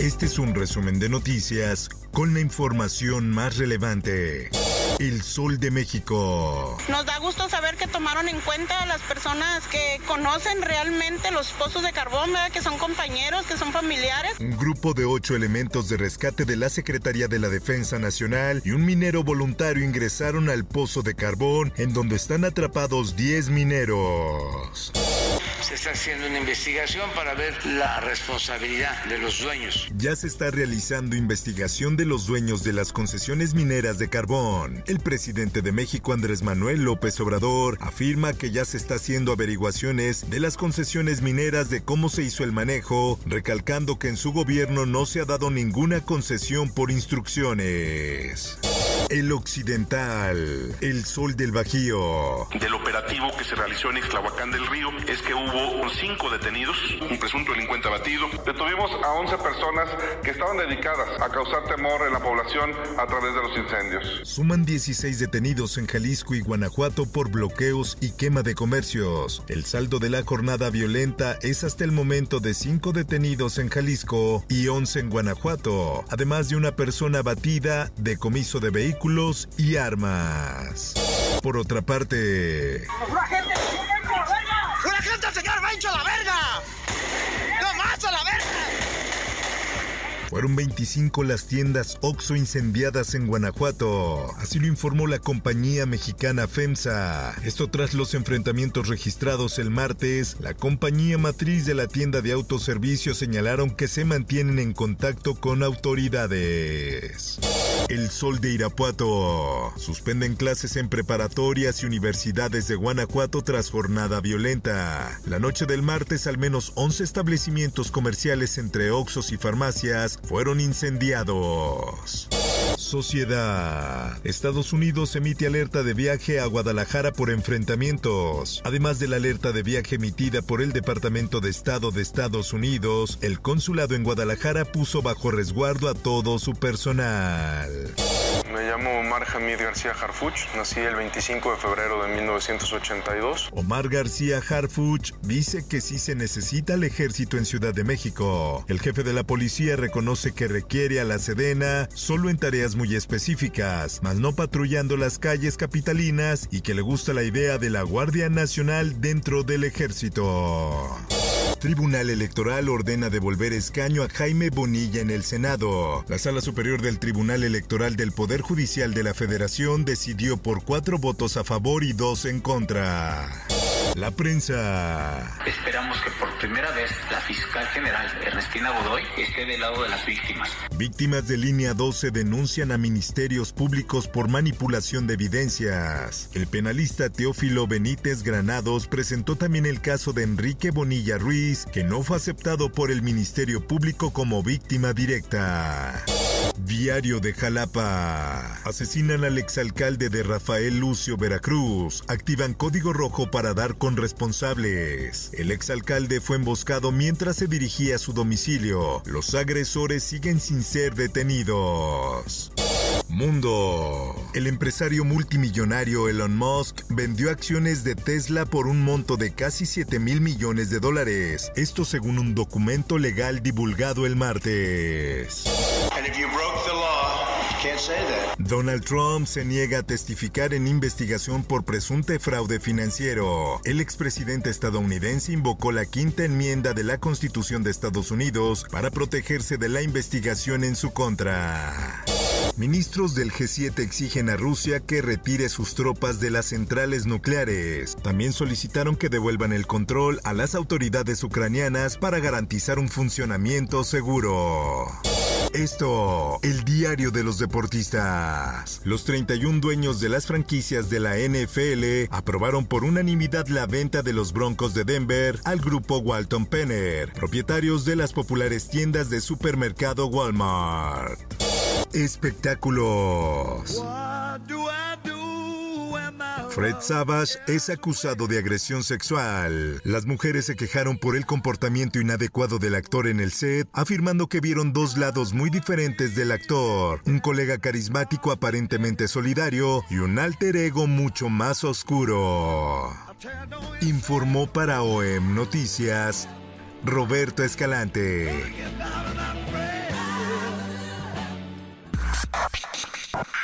Este es un resumen de noticias con la información más relevante. El Sol de México. Nos da gusto saber que tomaron en cuenta a las personas que conocen realmente los pozos de carbón, ¿verdad? que son compañeros, que son familiares. Un grupo de ocho elementos de rescate de la Secretaría de la Defensa Nacional y un minero voluntario ingresaron al pozo de carbón en donde están atrapados 10 mineros. Se está haciendo una investigación para ver la responsabilidad de los dueños. Ya se está realizando investigación de los dueños de las concesiones mineras de carbón. El presidente de México, Andrés Manuel López Obrador, afirma que ya se está haciendo averiguaciones de las concesiones mineras de cómo se hizo el manejo, recalcando que en su gobierno no se ha dado ninguna concesión por instrucciones. El Occidental, el Sol del Bajío. Del operativo que se realizó en Ixtlahuacán del Río es que hubo cinco detenidos, un presunto delincuente abatido. Detuvimos a 11 personas que estaban dedicadas a causar temor en la población a través de los incendios. Suman 16 detenidos en Jalisco y Guanajuato por bloqueos y quema de comercios. El saldo de la jornada violenta es hasta el momento de 5 detenidos en Jalisco y 11 en Guanajuato, además de una persona abatida, decomiso de vehículos y armas. Por otra parte... ¡Una gente! ¡Una gente, señor Bencho, a la verga! ¡No más a la verga! Fueron 25 las tiendas OXO incendiadas en Guanajuato, así lo informó la compañía mexicana FEMSA. Esto tras los enfrentamientos registrados el martes, la compañía matriz de la tienda de autoservicio señalaron que se mantienen en contacto con autoridades. El Sol de Irapuato. Suspenden clases en preparatorias y universidades de Guanajuato tras jornada violenta. La noche del martes, al menos 11 establecimientos comerciales entre Oxos y farmacias fueron incendiados. Sociedad. Estados Unidos emite alerta de viaje a Guadalajara por enfrentamientos. Además de la alerta de viaje emitida por el Departamento de Estado de Estados Unidos, el consulado en Guadalajara puso bajo resguardo a todo su personal. Me llamo Omar Hamid García Harfuch, nací el 25 de febrero de 1982. Omar García Harfuch dice que sí se necesita el ejército en Ciudad de México. El jefe de la policía reconoce que requiere a la Sedena solo en tareas muy específicas, mas no patrullando las calles capitalinas y que le gusta la idea de la Guardia Nacional dentro del ejército. Tribunal Electoral ordena devolver escaño a Jaime Bonilla en el Senado. La Sala Superior del Tribunal Electoral del Poder Judicial de la Federación decidió por cuatro votos a favor y dos en contra. La prensa. Esperamos que por primera vez la fiscal general Ernestina Godoy esté del lado de las víctimas. Víctimas de línea 12 denuncian a ministerios públicos por manipulación de evidencias. El penalista Teófilo Benítez Granados presentó también el caso de Enrique Bonilla Ruiz, que no fue aceptado por el Ministerio Público como víctima directa. Diario de Jalapa. Asesinan al exalcalde de Rafael Lucio Veracruz. Activan código rojo para dar con responsables. El exalcalde fue emboscado mientras se dirigía a su domicilio. Los agresores siguen sin ser detenidos. Mundo. El empresario multimillonario Elon Musk vendió acciones de Tesla por un monto de casi 7 mil millones de dólares. Esto según un documento legal divulgado el martes. Donald Trump se niega a testificar en investigación por presunto fraude financiero. El expresidente estadounidense invocó la quinta enmienda de la Constitución de Estados Unidos para protegerse de la investigación en su contra. Ministros del G7 exigen a Rusia que retire sus tropas de las centrales nucleares. También solicitaron que devuelvan el control a las autoridades ucranianas para garantizar un funcionamiento seguro. Esto, el diario de los deportistas. Los 31 dueños de las franquicias de la NFL aprobaron por unanimidad la venta de los Broncos de Denver al grupo Walton Penner, propietarios de las populares tiendas de supermercado Walmart. Espectáculos. Fred Savage es acusado de agresión sexual. Las mujeres se quejaron por el comportamiento inadecuado del actor en el set, afirmando que vieron dos lados muy diferentes del actor, un colega carismático aparentemente solidario y un alter ego mucho más oscuro. Informó para OEM Noticias Roberto Escalante.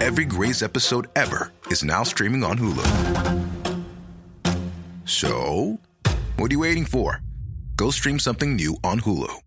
Every Grey's episode ever is now streaming on Hulu. So, what are you waiting for? Go stream something new on Hulu.